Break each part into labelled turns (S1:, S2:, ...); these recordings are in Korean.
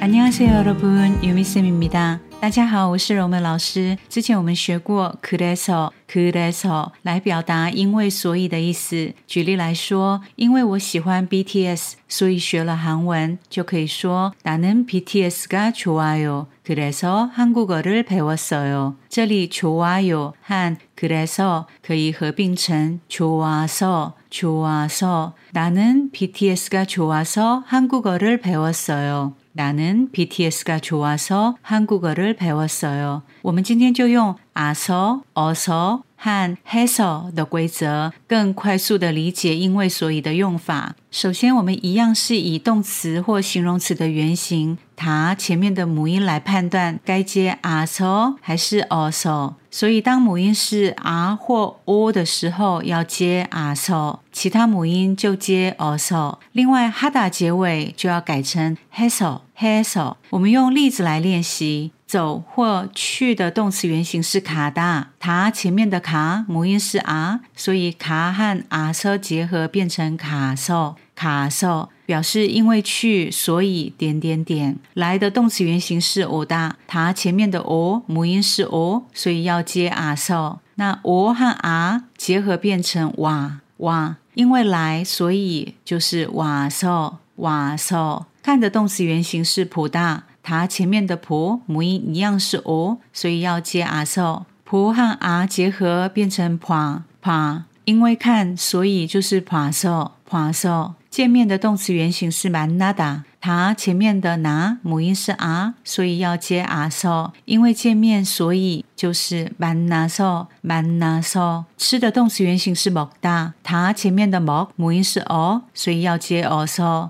S1: 안녕하세요, 여러분. 유미쌤입니다. 大家好，我是柔美老师。之前我们学过 그래서 그래서 来表达因为所以的意思。举例来说，因为我喜欢 BTS，所以学了韩文，就可以说나는 BTS가 좋아요。 그래서 한국어를 배웠어요. 这里 좋아요 和 그래서 可以合并成 좋아서 좋아서 나는 BTS가 좋아서 한국어를 배웠어요. 나는 BTS가 좋아서 한국어를 배웠어요. 我们今天就用 아서, 어서, 和해서的规则更快速的理解因为所以的用法。首先，我们一样是以动词或形容词的原型它前面的母音来判断该接 aso 还是 oso。所以，当母音是 r 或 o 的时候，要接 as，其他母音就接 oso。另外，hada 结尾就要改成 heso heso。我们用例子来练习。走或去的动词原形是卡达，它前面的卡母音是啊所以卡和啊车结合变成卡受卡受，表示因为去所以点点点。来的动词原形是哦大，它前面的哦母音是哦所以要接 r 受。那哦和啊结合变成哇哇，因为来所以就是瓦受瓦受。看的动词原形是普大。它前面的婆母音一样是 o，所以要接 a so。婆和 r 结合变成 pa pa，因为看，所以就是 pa so pa so。见面的动词原形是 manada。它前面的拿母音是 r，所以要接 a so，因为见面，所以就是 manaso manaso。吃的动词原形是 mokda，它前面的 mok 母音是 o，所以要接 o so，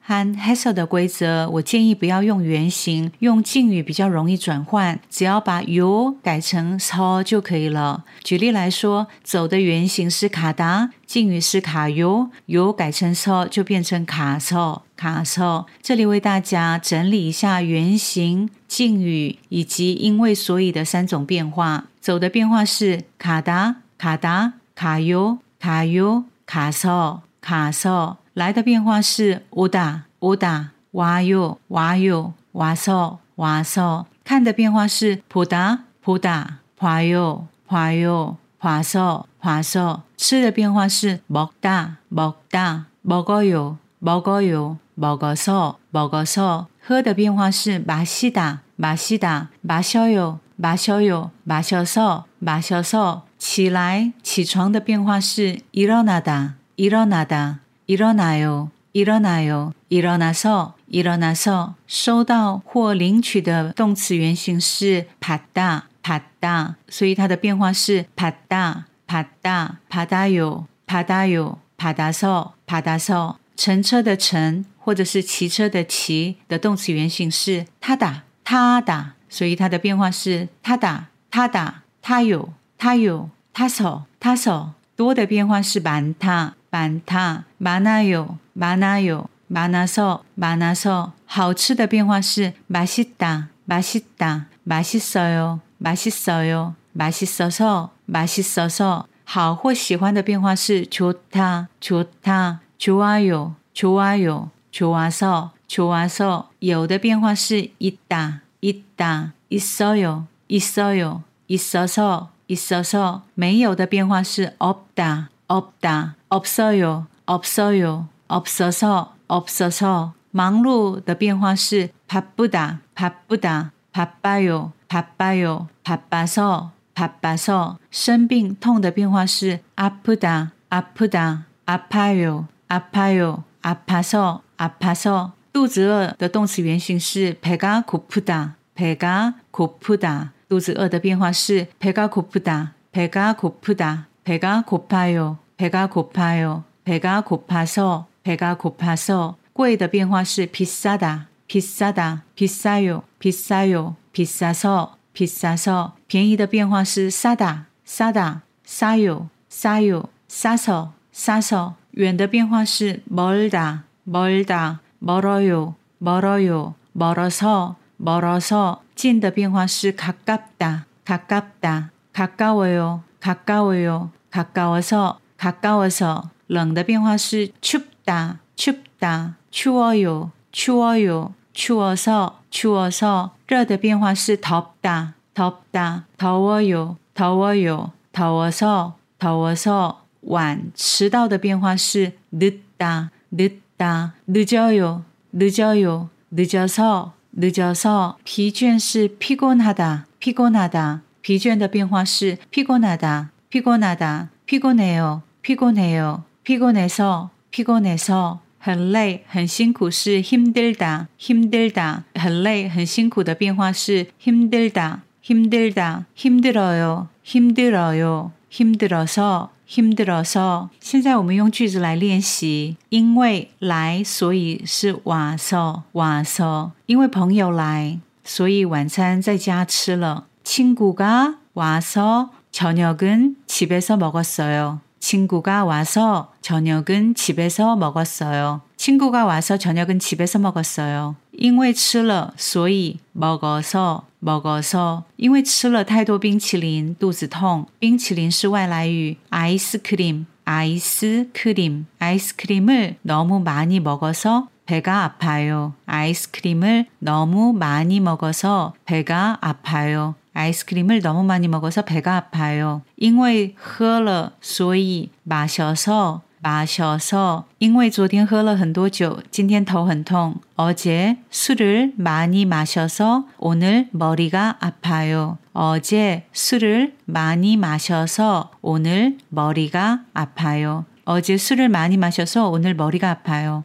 S1: 和 has 的规则，我建议不要用原形，用敬语比较容易转换。只要把 you 改成 so 就可以了。举例来说，走的原形是卡达，敬语是卡 you，you 改成 so 就变成卡 so 卡 so。这里为大家整理一下原形、敬语以及因为所以的三种变化。走的变化是卡达卡达卡 you 卡 you 卡 so 卡 so。来的变化是乌达乌达哇哟哇哟哇嗦哇嗦，看的变化是普达普达华哟华哟华嗦华嗦，吃的变化是먹다먹다먹어요먹어요먹어서먹어 서， 喝的变化是마시다마시다마셔요마셔요마셔서마셔 서， 起来起床的变化是일어나다일어나다 일어나요, 일어나요, 일어나서, 일어나서 收到或领取的动词原形是 받다, 받다, 所以它的变化是 받다, 받다, 받아요, 받아요, 받아서, 받아서 乘车的乘或者是骑车的骑的动词原形是 타다, 타다, 所以它的变化是 타다, 타다, 타요, 타요, 타서, 타서 多的变化是 많다, 많다, 많아요, 많아요, 많아서, 많아서. 好吃的变化是 맛있다, 맛있다, 맛있어요, 맛있어요, 맛있어서, 맛있어서. 好或喜欢的变化是 좋다, 좋다, 좋아요, 좋아요, 좋아서, 좋아서. 有的变化是 있다, 있다, 있어요, 있어요, 있어서, 있어서. 没有的变化是 없다, 없다, 없어요, 없어요, 없어서, 없어서. 忙碌的变化是 바쁘다, 바쁘다, 바빠요, 바빠요, 바빠서, 바빠서. 生病痛的变化是 아프다, 아프다, 아파요, 아파요, 아파서, 아파서. 肚子饿的动词原形是 배가 고프다, 배가 고프다. 肚子饿的变化是 배가 고프다, 배가 고프다, 배가 고파요, 배가 고파요. 배가 고파서 배가 고파서 贵的变化是 비싸다, 비싸다, 비싸요, 비싸요, 비싸서, 비싸서 便宜的变化是 싸다, 싸다, 싸요, 싸요, 싸서, 싸서 远的变化是 멀다, 멀다, 멀어요, 멀어요, 멀어서, 멀어서. 近的变化是 가깝다, 가깝다, 가까워요, 가까워요, 가까워서, 가까워서. 冷的变化是 춥다, 춥다, 추워요, 추워요, 추워서, 추워서. 热的变化是 덥다, 덥다, 더워요, 더워요, 더워서, 더워서. 晚迟到的变化是 늦다, 늦다, 늦어요, 늦어요, 늦어서, 늦어서. 疲倦是 피곤하다, 피곤하다. 疲倦的变化是 피곤하다, 피곤하다, 피곤해요, 피곤해요, 피곤해서, 피곤해서. 很累,很辛苦是 힘들다, 힘들다. 很累,很辛苦的变化是 힘들다, 힘들다, 힘들어요, 힘들어요, 힘들어서, 힘들어서. 现在我们用句子来练习。因为来，所以是와서 와서。因为朋友来，所以晚餐在家吃了。 친구가와서저녁은집에서먹었어요 친구가 와서 저녁은 집에서 먹었어요. 친구가 와서 저녁은 집에서 먹었어요. 因为吃了,所以 먹어서 먹어서 因为吃了太多冰淇淋肚子痛冰淇淋是外来语 아이스크림 아이스크림 아이스크림을 너무 많이 먹어서 배가 아파요. 아이스크림을 너무 많이 먹어서 배가 아파요. 아이스크림을 너무 많이 먹어서 배가 아파요. 因为喝了,所以 마셔서 마셔서 因为昨天喝了很多酒今天头很痛 어제 술을 많이 마셔서 오늘 머리가 아파요. 어제 술을 많이 마셔서 오늘 머리가 아파요. 어제 술을 많이 마셔서 오늘 머리가 아파요.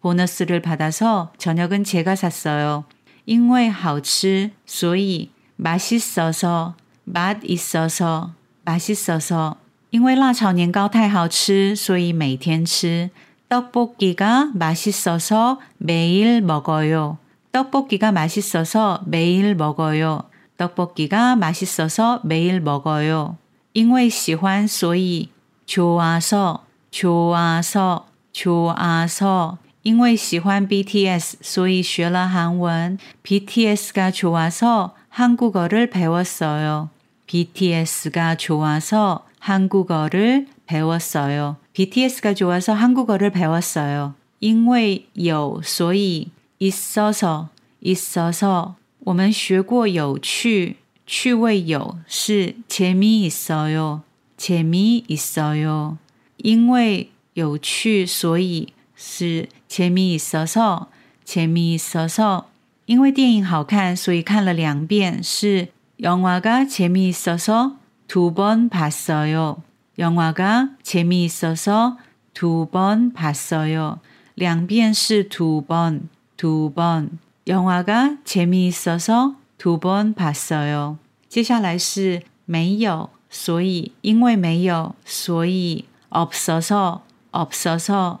S1: 보너스를 받아서 저녁은 제가 샀어요. 因为好吃所以 맛있어서 맛 있어서 맛있어서 因为辣炒年糕太好吃，所以每天吃。 떡볶이가 맛있어서 매일 먹어요. 떡볶이가 맛있어서 매일 먹어요. 떡볶이가 맛있어서 매일 먹어요. 因为喜欢所以 좋아서 좋아서 좋아서 因为喜欢 BTS 所以学了韩文 BTS가 좋아서 한국어를 배웠어요. BTS가 좋아서 한국어를 배웠어요. BTS가 좋아서 한국어를 배웠어요. 因为有所以 있어서 있어서 我们学过有趣趣味有是 재미있어요. 재미있어요. 因为有趣所以 是 재미있어서 재미있어서 因为电影好看所以看了两遍是 영화가 재미있어서 두 번 봤어요. 영화가 재미있어서 두 번 봤어요. 两遍是두 번, 두 번. 영화가 재미있어서 두 번 봤어요. 接下来是没有,所以因为没有,所以 없어서, 없어서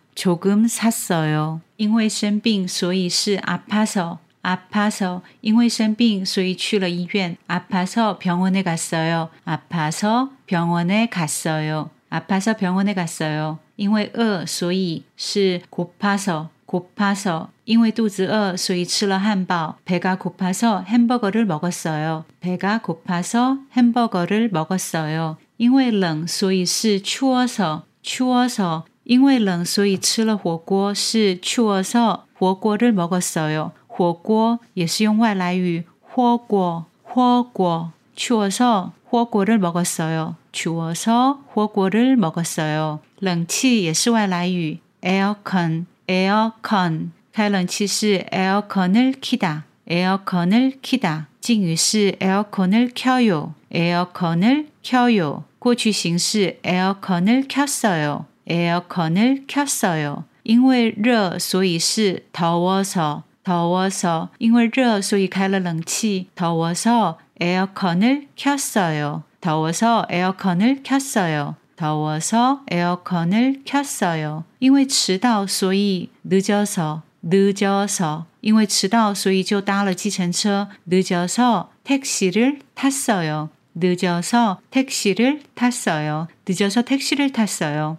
S1: 조금 샀어요. 因为生病,所以是 아파서 아파서 因为生病所以去了医院 아파서 병원에 갔어요. 아파서 병원에 갔어요. 아파서 병원에 갔어요. 因为饿所以是 고파서 고파서 因为肚子饿所以吃了汉堡 배가 고파서 햄버거를 먹었어요. 배가 고파서 햄버거를 먹었어요. 因为冷所以是 추워서 추워서 因为冷所以吃了火锅是 추워서 火锅를 먹었어요. 火锅也是用外来语火锅 호고 추워서 호고를 먹었어요. 추워서 호고를 먹었어요. 冷气也是外来语 aircon aircon 开冷气是 aircon을 키다 에어컨을 키다 敬语是 에어컨을 켜요 에어컨을 켜요 过去形式 에어컨을 켰어요 에어컨을 켰어요 因为热所以是 더워서 더워서 因为热所以开了冷气 더워서 에어컨을 켰어요. 더워서 에어컨을 켰어요. 더워서 에어컨을 켰어요. 因为迟到所以 늦어서 늦어서 因为迟到所以就搭了计程车 늦어서 택시를 탔어요. 늦어서 택시를 탔어요. 늦어서 택시를 탔어요.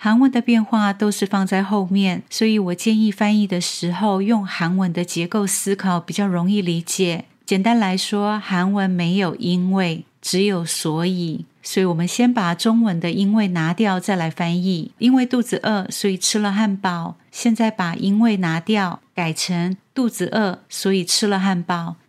S1: 韩文的变化都是放在后面，所以我建议翻译的时候用韩文的结构思考，比较容易理解。简单来说，韩文没有因为，只有所以，所以我们先把中文的因为拿掉，再来翻译。因为肚子饿，所以吃了汉堡。现在把因为拿掉，改成肚子饿，所以吃了汉堡。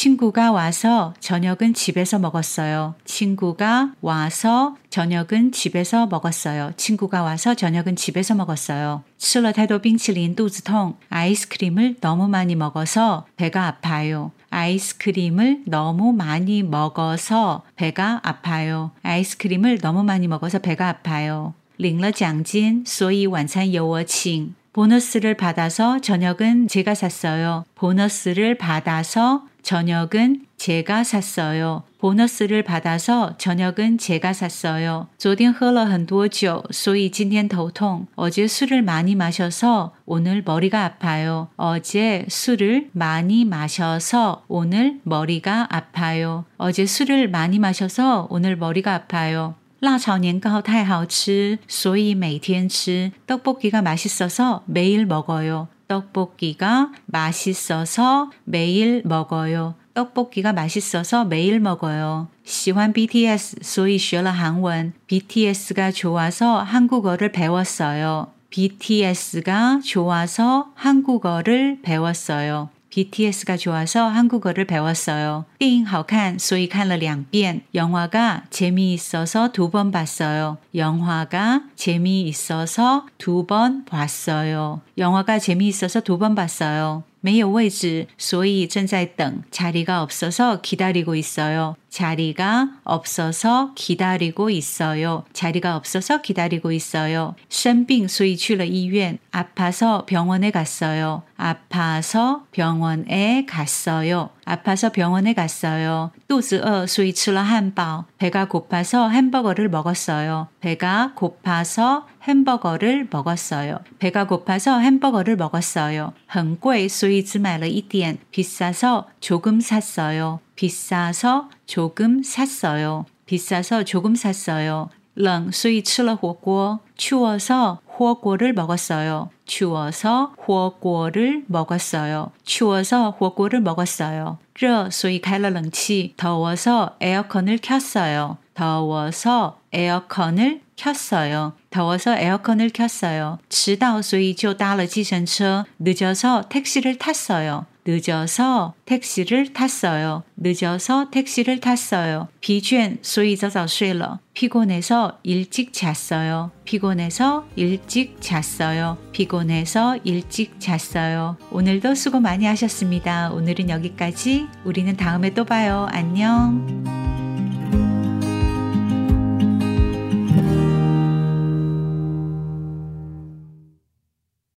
S1: 친구가 와서 저녁은 집에서 먹었어요. 친구가 와서 저녁은 집에서 먹었어요. 친구가 와서 저녁은 집에서 먹었어요. 吃了太多冰淇淋肚子痛. 아이스크림을 너무 많이 먹어서 배가 아파요. 아이스크림을 너무 많이 먹어서 배가 아파요. 아이스크림을 너무 많이 먹어서 배가 아파요. 领了奖金所以晚餐由我请 보너스를 받아서 저녁은 제가 샀어요. 보너스를 받아서 저녁은 제가 샀어요. 보너스를 받아서 저녁은 제가 샀어요. 昨天喝了很多酒,所以今天头痛. 어제 술을 많이 마셔서 오늘 머리가 아파요. 어제 술을 많이 마셔서 오늘 머리가 아파요. 어제 술을 많이 마셔서 오늘 머리가 아파요. 辣炒年糕太好吃，所以每天吃。 떡볶이가 맛있어서 매일 먹어요. 떡볶이가 맛있어서 매일 먹어요. 떡볶이가 맛있어서 매일 먹어요. 시환 BTS, 소위 쉬러 한원. BTS가 좋아서 한국어를 배웠어요. BTS가 좋아서 한국어를 배웠어요. BTS가 좋아서 한국어를 배웠어요. 电影好看,所以看了两遍. 영화가 재미있어서 두 번 봤어요. 영화가 재미있어서 두 번 봤어요. 영화가 재미있어서 두 번 봤어요. 没有位置,所以正在等. 자리가 없어서 기다리고 있어요. 자리가 없어서 기다리고 있어요. 자리가 없어서 기다리고 있어요. 生病,所以去了医院. 아파서 병원에 갔어요. 아파서 병원에 갔어요. 아파서 병원에 갔어요. 肚子饿,所以吃了汉堡. 배가 고파서 햄버거를 먹었어요. 배가 고파서 햄버거를 먹었어요. 배가 고파서 햄버거를 먹었어요. 很贵,所以只买了一点. 비싸서 조금 샀어요. 비싸서 조금 샀어요. 비싸서 조금 샀어요. 冷,所以吃了火锅. 추워서 火锅를 먹었어요. 추워서 火锅를 먹었어요. 추워서 火锅를 먹었어요. 热,所以开了冷气. 더워서 에어컨을 켰어요. 더워서 에어컨을 켰어요. 더워서 에어컨을 켰어요. 迟到所以就搭了计程车. 늦어서 택시를 탔어요. 늦어서 택시를 탔어요. 늦어서 택시를 탔어요. 비주엔 소이저저쇠러 피곤해서 일찍 잤어요. 피곤해서 일찍 잤어요. 피곤해서 일찍 잤어요. 오늘도 수고 많이 하셨습니다. 오늘은 여기까지. 우리는 다음에 또 봐요. 안녕.